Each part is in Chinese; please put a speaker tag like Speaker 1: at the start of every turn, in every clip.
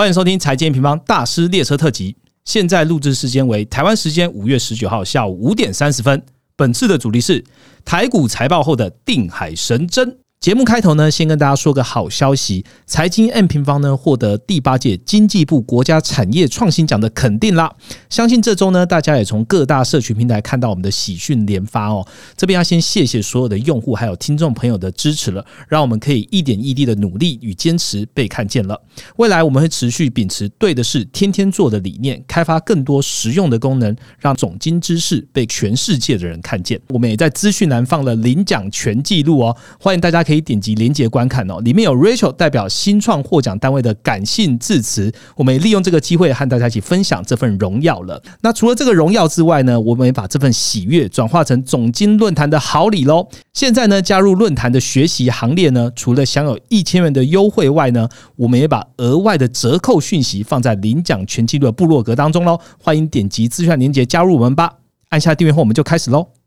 Speaker 1: 欢迎收听财经平方大师列车特辑。现在录制时间为台湾时间五月十九号下午五点三十分。本次的主题是台股财报后的定海神针。节目开头呢，先跟大家说个好消息，财经 M 平方呢获得第八届经济部国家产业创新奖的肯定啦。相信这周呢，大家也从各大社群平台看到我们的喜讯连发哦。这边要先谢谢所有的用户还有听众朋友的支持了，让我们可以一点一滴的努力与坚持被看见了。未来我们会持续秉持对的事天天做的理念，开发更多实用的功能，让总经知识被全世界的人看见。我们也在资讯栏放了领奖全记录哦，欢迎大家可以点击连接观看哦。里面有 Rachel 代表新创获奖单位的感性致辞，我们也利用这个机会和大家一起分享这份荣耀了。那除了这个荣耀之外呢，我们也把这份喜悦转化成总经论坛的好礼喽。现在呢，加入论坛的学习行列呢，除了享有一千元的优惠外呢，我们也把额外的折扣讯息放在领奖全记录的部落格当中喽。欢迎点击资讯链接加入我们吧。按下订阅后，我们就开始喽。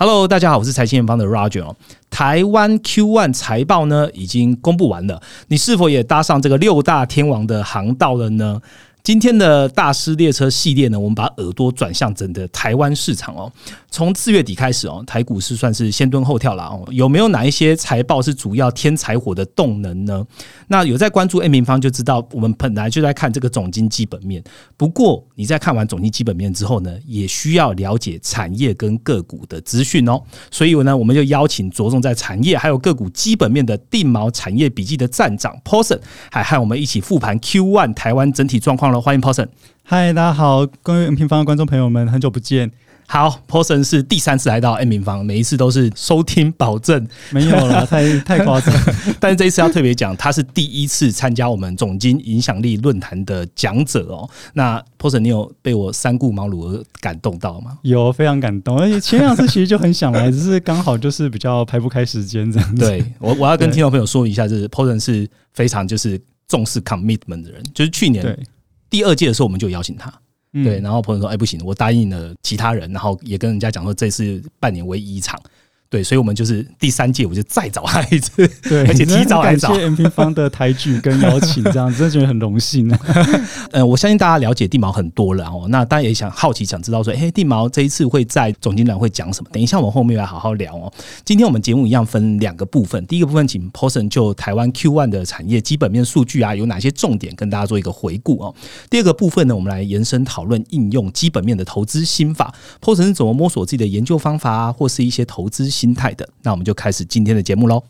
Speaker 1: Hello，大家好，我是财经方的 Roger 哦。台湾 Q1 财报呢已经公布完了，你是否也搭上这个六大天王的航道了呢？今天的大师列车系列呢，我们把耳朵转向整个台湾市场哦。从四月底开始哦，台股是算是先蹲后跳了哦。有没有哪一些财报是主要添柴火的动能呢？那有在关注 A 平方就知道，我们本来就在看这个总经基本面。不过你在看完总经基本面之后呢，也需要了解产业跟个股的资讯哦。所以呢，我们就邀请着重在产业还有个股基本面的定毛产业笔记的站长 Paulson，还和我们一起复盘 Q1 台湾整体状况了。欢迎 Paulson。
Speaker 2: 嗨，大家好，各位 M 平方的观众朋友们，很久不见。
Speaker 1: 好，Paulson 是第三次来到 M 平方，每一次都是收听保证，
Speaker 2: 没有了，太太夸张。
Speaker 1: 但是这一次要特别讲，他是第一次参加我们总经影响力论坛的讲者哦。那 Paulson，你有被我三顾茅庐而感动到吗？
Speaker 2: 有，非常感动。而且前两次其实就很想来，只是刚好就是比较排不开时间这样子。
Speaker 1: 对我，我要跟听众朋友说一下，就是 Paulson 是非常就是重视 commitment 的人，就是去年第二届的时候我们就邀请他。对，然后朋友说：“哎，不行，我答应了其他人，然后也跟人家讲说，这次半年唯一一场。”对，所以，我们就是第三届，我就再找他一次，
Speaker 2: 对，
Speaker 1: 而且提早来找。
Speaker 2: 谢谢 M 平方的抬举跟邀请，这样真的觉得很荣幸啊。
Speaker 1: 嗯，我相信大家了解地毛很多了哦，那大家也想好奇，想知道说，哎，地毛这一次会在总经理会讲什么？等一下，我们后面来好好聊哦。今天我们节目一样分两个部分，第一个部分请 Paulson 就台湾 Q One 的产业基本面数据啊，有哪些重点跟大家做一个回顾哦。第二个部分呢，我们来延伸讨论应用基本面的投资心法，Paulson 是怎么摸索自己的研究方法啊，或是一些投资心态的。那我们就开始今天的节目喽。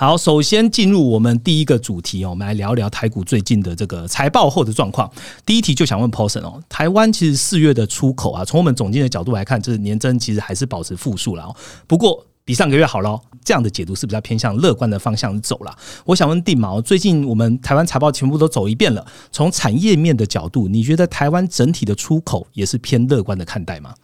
Speaker 1: 好，首先进入我们第一个主题哦，我们来聊聊台股最近的这个财报后的状况。第一题就想问 Paulson 哦，台湾其实四月的出口啊，从我们总经的角度来看，这年增其实还是保持负数了哦。不过比上个月好了，这样的解读是比较偏向乐观的方向走了。我想问地毛，最近我们台湾财报全部都走一遍了，从产业面的角度，你觉得台湾整体的出口也是偏乐观的看待吗？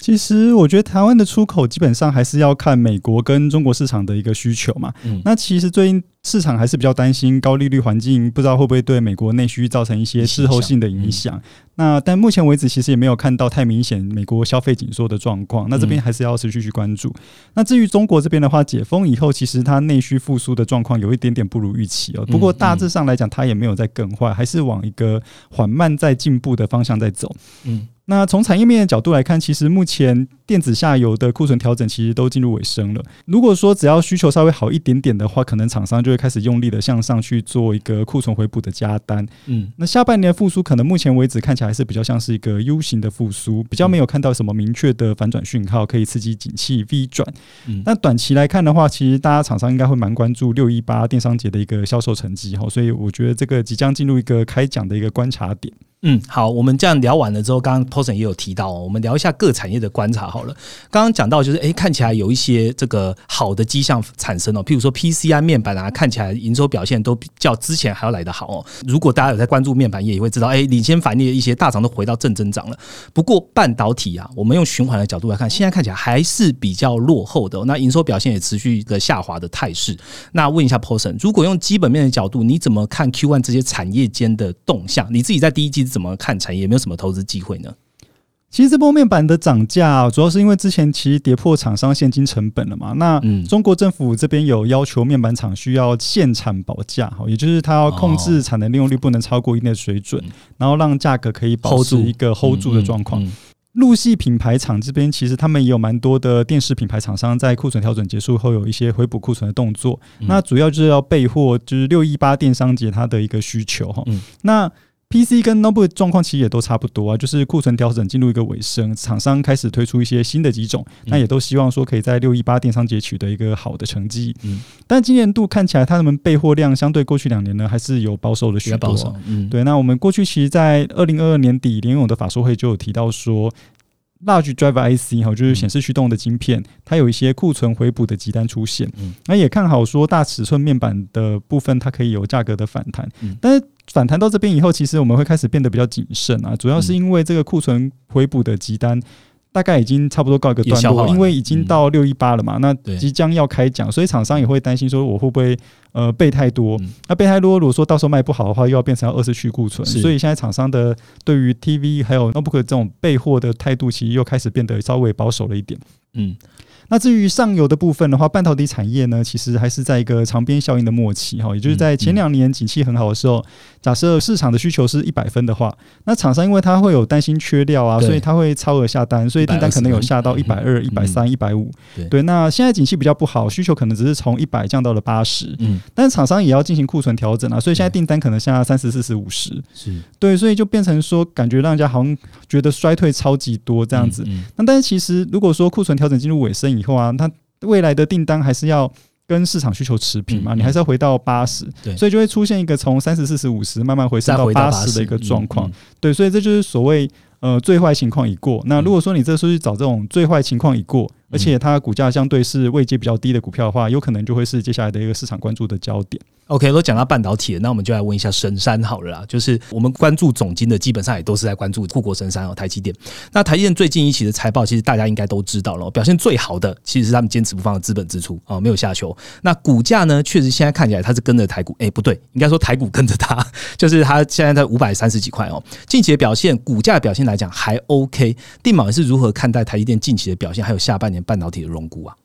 Speaker 2: 其实我觉得台湾的出口基本上还是要看美国跟中国市场的一个需求嘛。嗯，那其实最近市场还是比较担心高利率环境，不知道会不会对美国内需造成一些滞后性的影响。那但目前为止，其实也没有看到太明显美国消费紧缩的状况。那这边还是要持续去关注。那至于中国这边的话，解封以后，其实它内需复苏的状况有一点点不如预期哦。不过大致上来讲，它也没有在更坏，还是往一个缓慢在进步的方向在走。嗯。那从产业面的角度来看，其实目前电子下游的库存调整其实都进入尾声了。如果说只要需求稍微好一点点的话，可能厂商就会开始用力的向上去做一个库存回补的加单。嗯，那下半年复苏可能目前为止看起来还是比较像是一个 U 型的复苏，比较没有看到什么明确的反转讯号可以刺激景气 V 转。嗯，那短期来看的话，其实大家厂商应该会蛮关注六一八电商节的一个销售成绩哈，所以我觉得这个即将进入一个开奖的一个观察点。
Speaker 1: 嗯，好，我们这样聊完了之后，刚刚 Poson 也有提到，哦，我们聊一下各产业的观察好了。刚刚讲到就是，哎，看起来有一些这个好的迹象产生哦，譬如说 PCI 面板啊，看起来营收表现都比较之前还要来得好哦。如果大家有在关注面板业，也会知道，哎，领先反应的一些大厂都回到正增长了。不过半导体啊，我们用循环的角度来看，现在看起来还是比较落后的，那营收表现也持续的下滑的态势。那问一下 Poson，如果用基本面的角度，你怎么看 Q one 这些产业间的动向？你自己在第一季。怎么看产业？没有什么投资机会呢？
Speaker 2: 其实这波面板的涨价，主要是因为之前其实跌破厂商现金成本了嘛。那中国政府这边有要求面板厂需要限产保价，哈也就是它要控制产能利用率不能超过一定的水准，然后让价格可以保持一个 hold 住的状况。陆系品牌厂这边其实他们也有蛮多的电视品牌厂商在库存调整结束后有一些回补库存的动作。那主要就是要备货，就是六一八电商节它的一个需求哈。那 PC 跟 Notebook 状况其实也都差不多啊，就是库存调整进入一个尾声，厂商开始推出一些新的机种，那也都希望说可以在六一八电商节取得一个好的成绩。嗯，但今年度看起来他们备货量相对过去两年呢，还是有保守的许多。嗯，对。那我们过去其实，在二零二二年底联咏的法说会就有提到说。Large Driver IC 哈，就是显示驱动的晶片，它有一些库存回补的急单出现，那也看好说大尺寸面板的部分，它可以有价格的反弹。但是反弹到这边以后，其实我们会开始变得比较谨慎啊，主要是因为这个库存回补的急单。大概已经差不多告一个段落，因为已经到六一八了嘛，那即将要开奖，所以厂商也会担心说我会不会呃备太多？那备太多，如果说到时候卖不好的话，又要变成要二次去库存，所以现在厂商的对于 TV 还有 notebook 这种备货的态度，其实又开始变得稍微保守了一点。嗯。那至于上游的部分的话，半导体产业呢，其实还是在一个长边效应的末期哈，也就是在前两年景气很好的时候，假设市场的需求是一百分的话，那厂商因为它会有担心缺料啊，所以它会超额下单，所以订单可能有下到一百二、一百三、一百五。对，那现在景气比较不好，需求可能只是从一百降到了八十，嗯，但是厂商也要进行库存调整啊，所以现在订单可能下三十四十五十，是对，所以就变成说感觉让人家好像觉得衰退超级多这样子。那但是其实如果说库存调整进入尾声，以后啊，它未来的订单还是要跟市场需求持平嘛，你还是要回到八十，对，所以就会出现一个从三十、四十、五十慢慢回升到八十的一个状况，对，所以这就是所谓呃最坏情况已过。那如果说你这时候去找这种最坏情况已过，而且它股价相对是位阶比较低的股票的话，有可能就会是接下来的一个市场关注的焦点。
Speaker 1: OK，都讲到半导体了，那我们就来问一下神山好了啦。就是我们关注总金的，基本上也都是在关注护国神山哦，台积电。那台积电最近一期的财报，其实大家应该都知道了，表现最好的其实是他们坚持不放的资本支出哦，没有下修。那股价呢，确实现在看起来它是跟着台股，哎，不对，应该说台股跟着它，就是它现在在五百三十几块哦。近期的表现，股价表现来讲还 OK。定毛是如何看待台积电近期的表现，还有下半年半导体的荣股啊？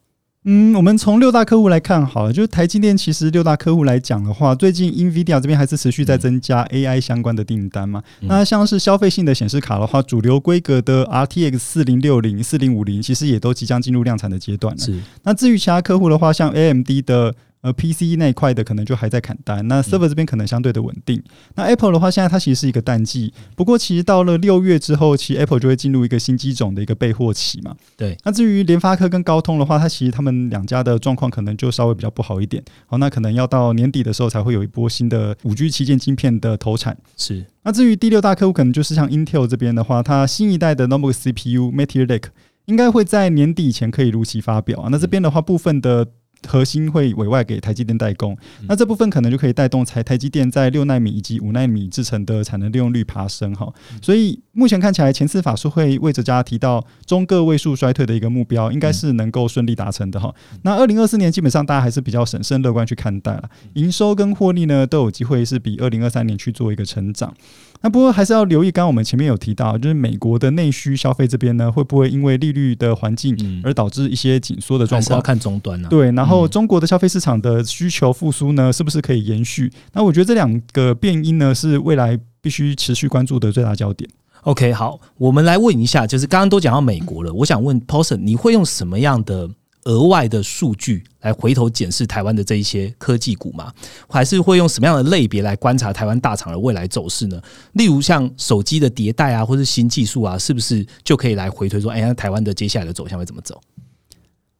Speaker 2: 嗯，我们从六大客户来看，好了，就是台积电，其实六大客户来讲的话，最近 Nvidia 这边还是持续在增加 AI 相关的订单嘛。那像是消费性的显示卡的话，主流规格的 RTX 四零六零、四零五零，其实也都即将进入量产的阶段了。是。那至于其他客户的话，像 AMD 的。而 PC 那一块的可能就还在砍单，那 Server 这边可能相对的稳定。那 Apple 的话，现在它其实是一个淡季，不过其实到了六月之后，其实 Apple 就会进入一个新机种的一个备货期嘛。
Speaker 1: 对。
Speaker 2: 那至于联发科跟高通的话，它其实他们两家的状况可能就稍微比较不好一点。好，那可能要到年底的时候才会有一波新的五 G 旗舰晶片的投产。
Speaker 1: 是。
Speaker 2: 那至于第六大客户，可能就是像 Intel 这边的话，它新一代的 Notebook CPU Meteor Lake 应该会在年底以前可以如期发表啊。那这边的话，部分的。核心会委外给台积电代工，那这部分可能就可以带动台台积电在六纳米以及五纳米制成的产能利用率爬升哈。所以目前看起来，前次法术会魏哲家提到中个位数衰退的一个目标，应该是能够顺利达成的哈。那二零二四年基本上大家还是比较审慎乐观去看待了，营收跟获利呢都有机会是比二零二三年去做一个成长。那不过还是要留意，刚刚我们前面有提到，就是美国的内需消费这边呢，会不会因为利率的环境而导致一些紧缩的状况？
Speaker 1: 要看终端呢。
Speaker 2: 对，然后中国的消费市场的需求复苏呢，是不是可以延续？那我觉得这两个变因呢，是未来必须持续关注的最大焦点。
Speaker 1: OK，好，我们来问一下，就是刚刚都讲到美国了，我想问 Paulson，你会用什么样的？额外的数据来回头检视台湾的这一些科技股吗？还是会用什么样的类别来观察台湾大厂的未来走势呢？例如像手机的迭代啊，或是新技术啊，是不是就可以来回推说，哎，呀台湾的接下来的走向会怎么走？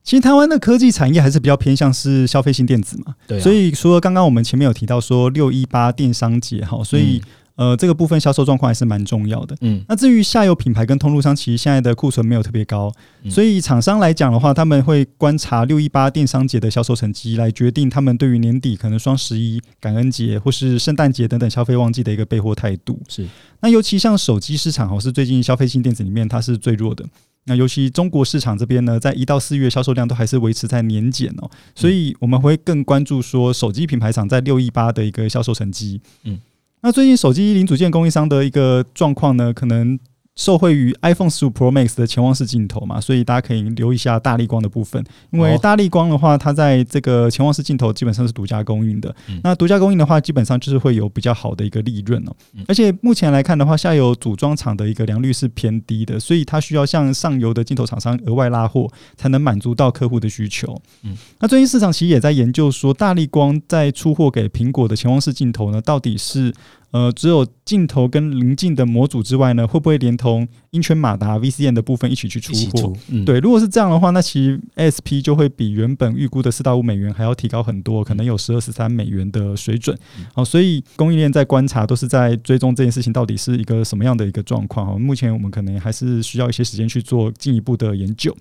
Speaker 2: 其实台湾的科技产业还是比较偏向是消费性电子嘛，对。所以除了刚刚我们前面有提到说六一八电商节哈，所以。呃，这个部分销售状况还是蛮重要的。嗯，那至于下游品牌跟通路商，其实现在的库存没有特别高，所以厂商来讲的话，他们会观察六一八电商节的销售成绩，来决定他们对于年底可能双十一、感恩节或是圣诞节等等消费旺季的一个备货态度。
Speaker 1: 是，
Speaker 2: 那尤其像手机市场，哦，是最近消费性电子里面它是最弱的。那尤其中国市场这边呢，在一到四月销售量都还是维持在年减哦，所以我们会更关注说手机品牌厂在六一八的一个销售成绩。嗯，那最近手机零组件供应商的一个状况呢，可能。受惠于 iPhone 十五 Pro Max 的潜望式镜头嘛，所以大家可以留意一下大力光的部分。因为大力光的话，它在这个潜望式镜头基本上是独家供应的。那独家供应的话，基本上就是会有比较好的一个利润哦。而且目前来看的话，下游组装厂的一个良率是偏低的，所以它需要向上游的镜头厂商额外拉货，才能满足到客户的需求。嗯，那最近市场其实也在研究说，大力光在出货给苹果的潜望式镜头呢，到底是？呃，只有镜头跟临近的模组之外呢，会不会连同音圈马达 VCN 的部分一起去出货？对，如果是这样的话，那其实 SP 就会比原本预估的四到五美元还要提高很多，可能有十二十三美元的水准。好，所以供应链在观察，都是在追踪这件事情到底是一个什么样的一个状况。哈，目前我们可能还是需要一些时间去做进一步的研究。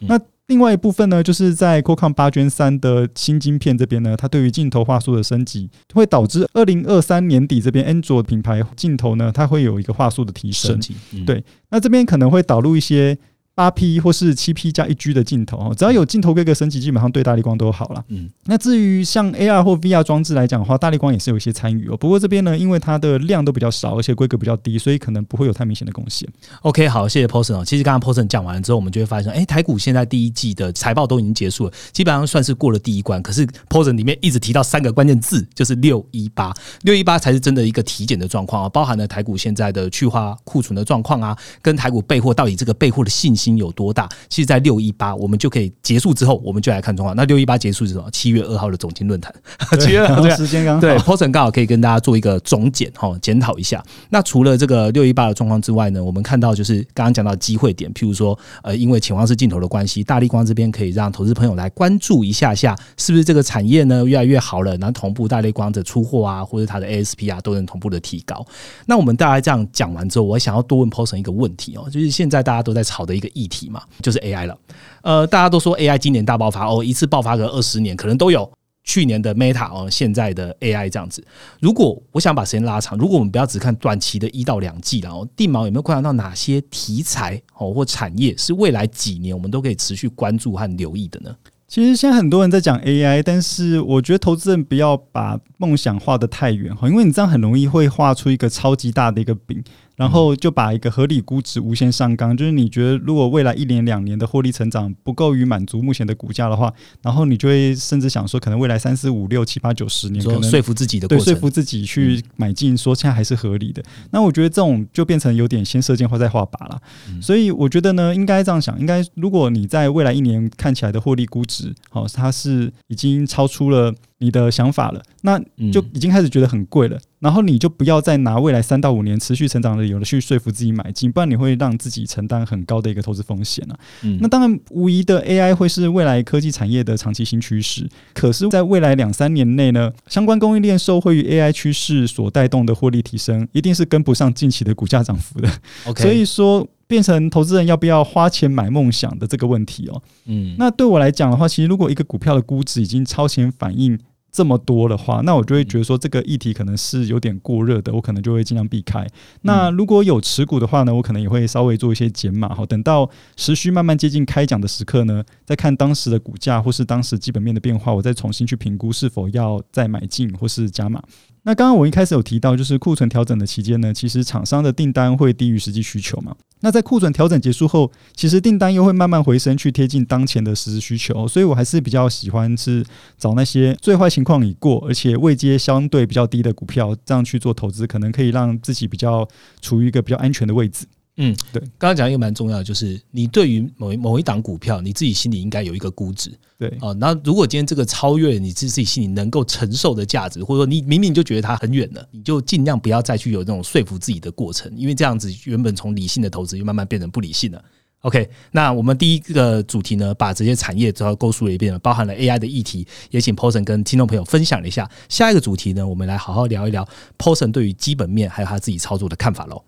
Speaker 2: 那另外一部分呢，就是在 Qualcomm 八圈三的新晶片这边呢，它对于镜头画素的升级，会导致二零二三年底这边安卓品牌镜头呢，它会有一个画素的提升。对，那这边可能会导入一些。八 P 或是七 P 加一 G 的镜头哦，只要有镜头规格升级，基本上对大力光都好了。嗯，那至于像 AR 或 VR 装置来讲的话，大力光也是有一些参与哦。不过这边呢，因为它的量都比较少，而且规格比较低，所以可能不会有太明显的贡献。
Speaker 1: OK，好，谢谢 Poson 哦。其实刚刚 Poson 讲完了之后，我们就会发现，哎，台股现在第一季的财报都已经结束了，基本上算是过了第一关。可是 Poson 里面一直提到三个关键字，就是六一八，六一八才是真的一个体检的状况啊，包含了台股现在的去化库存的状况啊，跟台股备货到底这个备货的信心有多大。其实，在六一八我们就可以结束之后，我们就来看状况。那六一八结束是什么？七月二号的总经论坛，
Speaker 2: 七月二号时间刚好
Speaker 1: 对 p o s o n 刚好可以跟大家做一个总检哈，检讨一下。那除了这个六一八的状况之外呢，我们看到就是刚刚讲到机会点，譬如说，呃，因为潜望式镜头的关系，大力光这边可以让投资朋友来关注一下下，是不是这个产业呢越来越好了？然后同步大力光的出货啊，或者它的 ASP 啊，都能同步的提高。那我们大家这样讲完之后，我想要多问 p o s o n 一个问题哦，就是现在大家都在炒的一个议题嘛，就是 AI 了。呃，大家都说 AI 今年大爆发哦，一次爆发个二十年可能都有。去年的 Meta 哦，现在的 AI 这样子。如果我想把时间拉长，如果我们不要只看短期的一到两季，然后定毛有没有观察到哪些题材哦或产业是未来几年我们都可以持续关注和留意的呢？
Speaker 2: 其实现在很多人在讲 AI，但是我觉得投资人不要把梦想画得太远哈，因为你这样很容易会画出一个超级大的一个饼。然后就把一个合理估值无限上纲，就是你觉得如果未来一年两年的获利成长不够于满足目前的股价的话，然后你就会甚至想说，可能未来三四五六七八九十年，可能
Speaker 1: 说服自己的
Speaker 2: 对说服自己去买进，说现在还是合理的。那我觉得这种就变成有点先射箭后再画靶了。所以我觉得呢，应该这样想，应该如果你在未来一年看起来的获利估值，好，它是已经超出了。你的想法了，那就已经开始觉得很贵了。然后你就不要再拿未来三到五年持续成长的理由去说服自己买进，不然你会让自己承担很高的一个投资风险了。那当然，无疑的 AI 会是未来科技产业的长期新趋势。可是，在未来两三年内呢，相关供应链受惠于 AI 趋势所带动的获利提升，一定是跟不上近期的股价涨幅的。所以说。变成投资人要不要花钱买梦想的这个问题哦，嗯，那对我来讲的话，其实如果一个股票的估值已经超前反应这么多的话，那我就会觉得说这个议题可能是有点过热的，我可能就会尽量避开。那如果有持股的话呢，我可能也会稍微做一些减码哈，等到时序慢慢接近开奖的时刻呢，再看当时的股价或是当时基本面的变化，我再重新去评估是否要再买进或是加码。那刚刚我一开始有提到，就是库存调整的期间呢，其实厂商的订单会低于实际需求嘛。那在库存调整结束后，其实订单又会慢慢回升，去贴近当前的实时需求。所以我还是比较喜欢是找那些最坏情况已过，而且未接相对比较低的股票，这样去做投资，可能可以让自己比较处于一个比较安全的位置。
Speaker 1: 嗯，对，刚刚讲一个蛮重要的，就是你对于某某一档股票，你自己心里应该有一个估值，
Speaker 2: 对
Speaker 1: 啊。那如果今天这个超越你自己心里能够承受的价值，或者说你明明就觉得它很远了，你就尽量不要再去有那种说服自己的过程，因为这样子原本从理性的投资，就慢慢变成不理性了。OK，那我们第一个主题呢，把这些产业都要勾述了一遍了，包含了 AI 的议题，也请 Poson 跟听众朋友分享了一下。下一个主题呢，我们来好好聊一聊 Poson 对于基本面还有他自己操作的看法喽。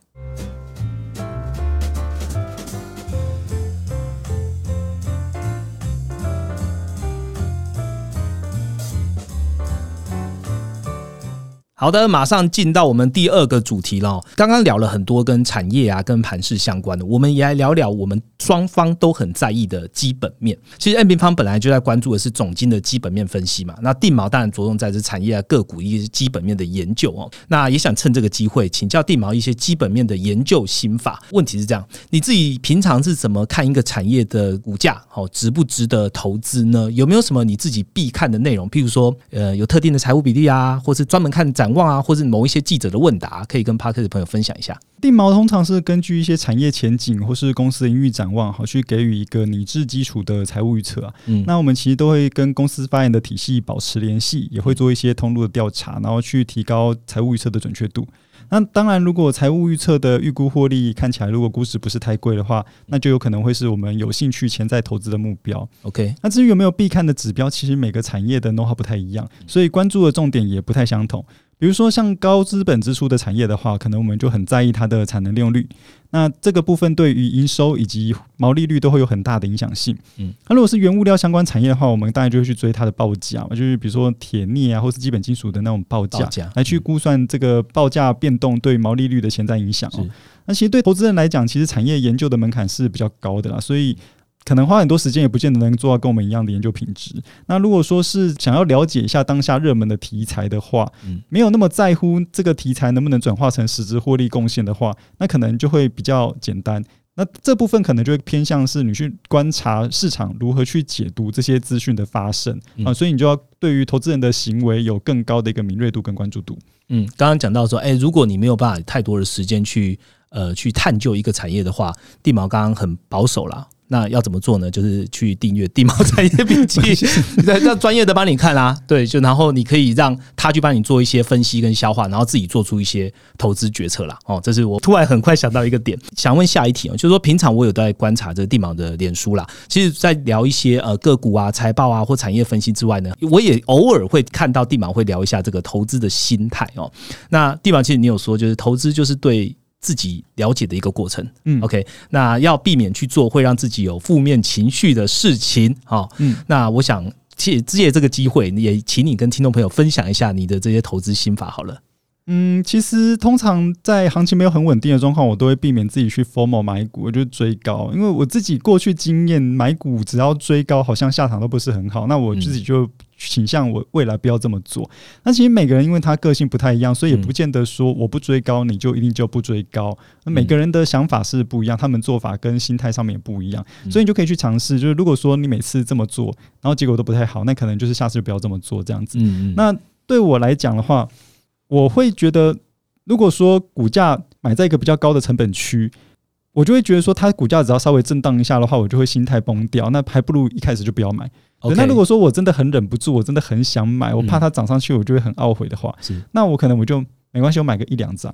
Speaker 1: 好的，马上进到我们第二个主题了。刚刚聊了很多跟产业啊、跟盘势相关的，我们也来聊聊我们双方都很在意的基本面。其实 N 平方本来就在关注的是总金的基本面分析嘛。那定毛当然着重在这产业啊、个股一些基本面的研究哦。那也想趁这个机会请教定毛一些基本面的研究心法。问题是这样，你自己平常是怎么看一个产业的股价？哦，值不值得投资呢？有没有什么你自己必看的内容？譬如说，呃，有特定的财务比例啊，或是专门看展。望啊，或者某一些记者的问答，可以跟 Parker 的朋友分享一下。
Speaker 2: 定毛通常是根据一些产业前景或是公司的营运展望，好去给予一个拟制基础的财务预测啊。嗯，那我们其实都会跟公司发言的体系保持联系，也会做一些通路的调查，然后去提高财务预测的准确度。那当然，如果财务预测的预估获利看起来，如果估值不是太贵的话，那就有可能会是我们有兴趣潜在投资的目标。
Speaker 1: OK，
Speaker 2: 那至于有没有必看的指标，其实每个产业的 know how 不太一样，所以关注的重点也不太相同。比如说像高资本支出的产业的话，可能我们就很在意它的产能利用率。那这个部分对于营收以及毛利率都会有很大的影响性。嗯，那如果是原物料相关产业的话，我们当然就会去追它的报价，就是比如说铁镍啊，或是基本金属的那种报价，来去估算这个报价变动对毛利率的潜在影响。哦那其实对投资人来讲，其实产业研究的门槛是比较高的啦，所以。可能花很多时间，也不见得能做到跟我们一样的研究品质。那如果说是想要了解一下当下热门的题材的话，嗯，没有那么在乎这个题材能不能转化成实质获利贡献的话，那可能就会比较简单。那这部分可能就会偏向是你去观察市场如何去解读这些资讯的发生啊，所以你就要对于投资人的行为有更高的一个敏锐度跟关注度。
Speaker 1: 嗯，刚刚讲到说，哎，如果你没有办法太多的时间去呃去探究一个产业的话，地毛刚刚很保守了。那要怎么做呢？就是去订阅地貌产业笔记，让专业的帮你看啦。对，就然后你可以让他去帮你做一些分析跟消化，然后自己做出一些投资决策啦。哦，这是我突然很快想到一个点，想问下一题哦，就是说平常我有在观察这个地毛的脸书啦，其实，在聊一些呃个股啊、财报啊或产业分析之外呢，我也偶尔会看到地毛会聊一下这个投资的心态哦。那地毛其实你有说，就是投资就是对。自己了解的一个过程，嗯，OK，那要避免去做会让自己有负面情绪的事情，好，嗯，那我想借借这个机会，也请你跟听众朋友分享一下你的这些投资心法，好了。
Speaker 2: 嗯，其实通常在行情没有很稳定的状况，我都会避免自己去 formal 买股，我就追高，因为我自己过去经验，买股只要追高，好像下场都不是很好。那我自己就倾向我未来不要这么做。那其实每个人因为他个性不太一样，所以也不见得说我不追高，你就一定就不追高。那每个人的想法是不一样，他们做法跟心态上面也不一样，所以你就可以去尝试。就是如果说你每次这么做，然后结果都不太好，那可能就是下次就不要这么做这样子。那对我来讲的话。我会觉得，如果说股价买在一个比较高的成本区，我就会觉得说，它股价只要稍微震荡一下的话，我就会心态崩掉。那还不如一开始就不要买。那如果说我真的很忍不住，我真的很想买，我怕它涨上去，我就会很懊悔的话，那我可能我就没关系，我买个一两张，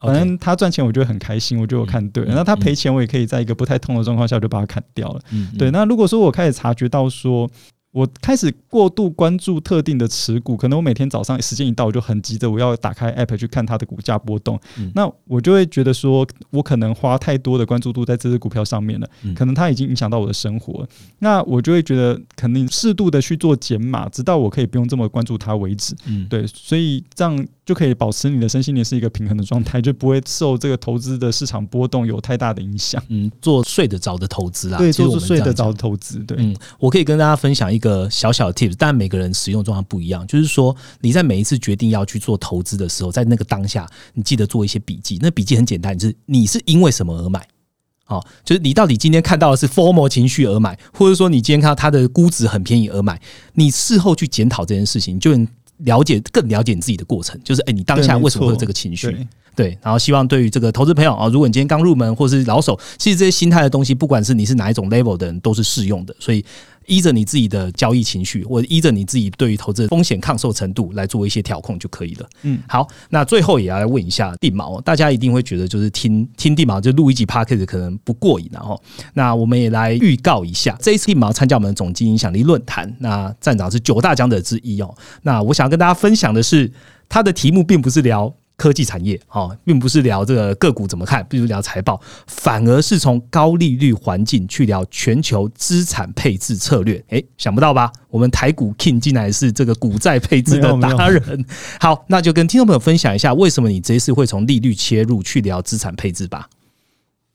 Speaker 2: 反正他赚钱，我就会很开心，我就得看对。那他赔钱，我也可以在一个不太痛的状况下就把它砍掉了。对，那如果说我开始察觉到说。我开始过度关注特定的持股，可能我每天早上时间一到，我就很急着我要打开 app 去看它的股价波动。那我就会觉得说，我可能花太多的关注度在这只股票上面了，可能它已经影响到我的生活。那我就会觉得，肯定适度的去做减码，直到我可以不用这么关注它为止。嗯，对，所以这样。就可以保持你的身心灵是一个平衡的状态，就不会受这个投资的市场波动有太大的影响。
Speaker 1: 嗯，做睡得着的投资啊，
Speaker 2: 对，做睡得着的投资。对，嗯，
Speaker 1: 我可以跟大家分享一个小小的 tips，但每个人使用状况不一样。就是说，你在每一次决定要去做投资的时候，在那个当下，你记得做一些笔记。那笔记很简单，就是你是因为什么而买？好，就是你到底今天看到的是 formal 情绪而买，或者说你今天看到它的估值很便宜而买？你事后去检讨这件事情，就能。了解更了解你自己的过程，就是哎，你当下为什么会有这个情绪？对，然后希望对于这个投资朋友啊，如果你今天刚入门或是老手，其实这些心态的东西，不管是你是哪一种 level 的人，都是适用的。所以依着你自己的交易情绪，或者依着你自己对于投资风险抗受程度来做一些调控就可以了。嗯，好，那最后也要来问一下地毛，大家一定会觉得就是听听地毛就录一集 p a c k a g e 可能不过瘾，然后那我们也来预告一下，这一次地毛参加我们的总经影响力论坛，那站长是九大讲者之一哦。那我想跟大家分享的是，他的题目并不是聊。科技产业哦，并不是聊这个个股怎么看，不如聊财报，反而是从高利率环境去聊全球资产配置策略。哎，想不到吧？我们台股 King 进来是这个股债配置的达人。好，那就跟听众朋友分享一下，为什么你这次会从利率切入去聊资产配置吧。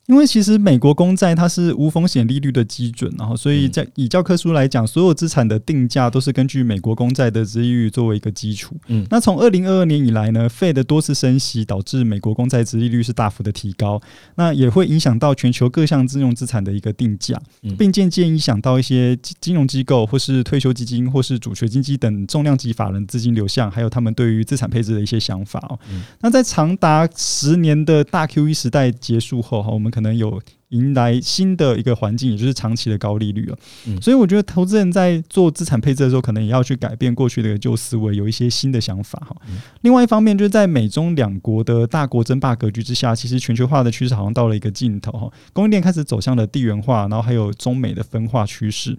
Speaker 2: 因为其实美国公债它是无风险利率的基准，然后所以在以教科书来讲，所有资产的定价都是根据美国公债的利率作为一个基础。嗯，那从二零二二年以来呢，费的多次升息导致美国公债殖利率是大幅的提高，那也会影响到全球各项金融资产的一个定价，并渐渐影响到一些金融机构或是退休基金或是主权基金等重量级法人资金流向，还有他们对于资产配置的一些想法哦。那在长达十年的大 Q E 时代结束后，哈，我们可可能有迎来新的一个环境，也就是长期的高利率了。所以我觉得投资人在做资产配置的时候，可能也要去改变过去的旧思维，有一些新的想法哈。另外一方面，就是在美中两国的大国争霸格局之下，其实全球化的趋势好像到了一个尽头哈。供应链开始走向了地缘化，然后还有中美的分化趋势。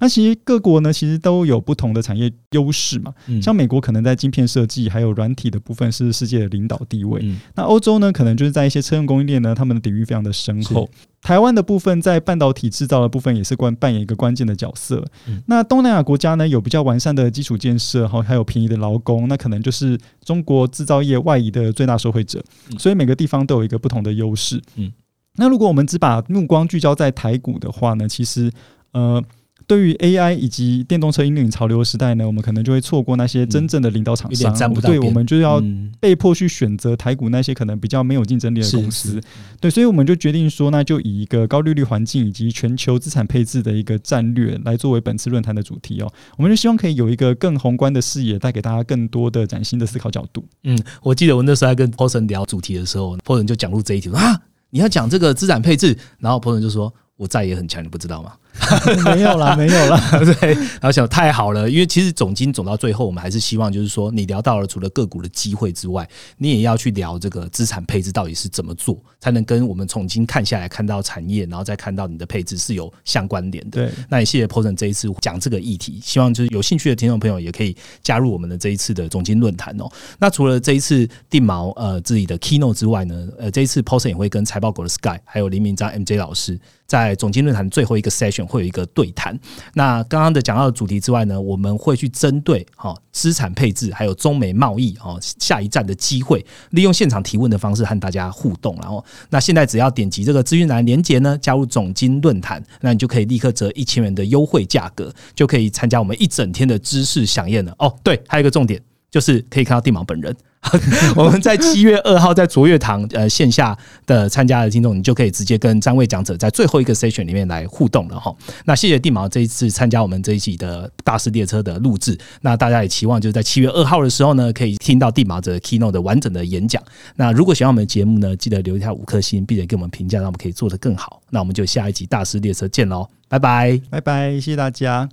Speaker 2: 那其实各国呢，其实都有不同的产业优势嘛。像美国可能在晶片设计还有软体的部分是世界的领导地位。那欧洲呢，可能就是在一些车用供应链呢，他们的底蕴非常的深厚。台湾的部分在半导体制造的部分也是关扮演一个关键的角色。那东南亚国家呢，有比较完善的基础建设，后还有便宜的劳工，那可能就是中国制造业外移的最大受惠者。所以每个地方都有一个不同的优势。嗯，那如果我们只把目光聚焦在台股的话呢，其实呃。对于 AI 以及电动车引领潮流时代呢，我们可能就会错过那些真正的领导厂商。对，我们就要被迫去选择台股那些可能比较没有竞争力的公司。对，所以我们就决定说，那就以一个高利率环境以及全球资产配置的一个战略来作为本次论坛的主题哦。我们就希望可以有一个更宏观的视野，带给大家更多的崭新的思考角度。
Speaker 1: 嗯，我记得我那时候在跟 p o s o n 聊主题的时候 p o s o n 就讲入这一题啊，你要讲这个资产配置，然后 p o s o n 就说。我债也很强，你不知道吗？
Speaker 2: 没有啦，没有啦。
Speaker 1: 对，然后想太好了，因为其实总金总到最后，我们还是希望就是说，你聊到了除了个股的机会之外，你也要去聊这个资产配置到底是怎么做，才能跟我们总金看下来看到产业，然后再看到你的配置是有相关联的。
Speaker 2: 对，
Speaker 1: 那也谢谢 p o s o n 这一次讲这个议题，希望就是有兴趣的听众朋友也可以加入我们的这一次的总金论坛哦。那除了这一次定毛呃自己的 keynote 之外呢，呃，这一次 p o s o n 也会跟财报狗的 Sky 还有林明章 MJ 老师。在总经论坛最后一个 session 会有一个对谈。那刚刚的讲到的主题之外呢，我们会去针对哈资产配置，还有中美贸易哦下一站的机会，利用现场提问的方式和大家互动。然后，那现在只要点击这个资讯栏连接呢，加入总经论坛，那你就可以立刻折一千元的优惠价格，就可以参加我们一整天的知识飨宴了。哦，对，还有一个重点就是可以看到地毛本人。我们在七月二号在卓越堂呃线下的参加的听众，你就可以直接跟三位讲者在最后一个 session 里面来互动了哈。那谢谢地毛这一次参加我们这一集的大师列车的录制。那大家也期望就是在七月二号的时候呢，可以听到地毛的 keynote 的完整的演讲。那如果喜欢我们的节目呢，记得留一下五颗星，并且给我们评价，让我们可以做得更好。那我们就下一集大师列车见喽，拜拜，
Speaker 2: 拜拜，谢谢大家。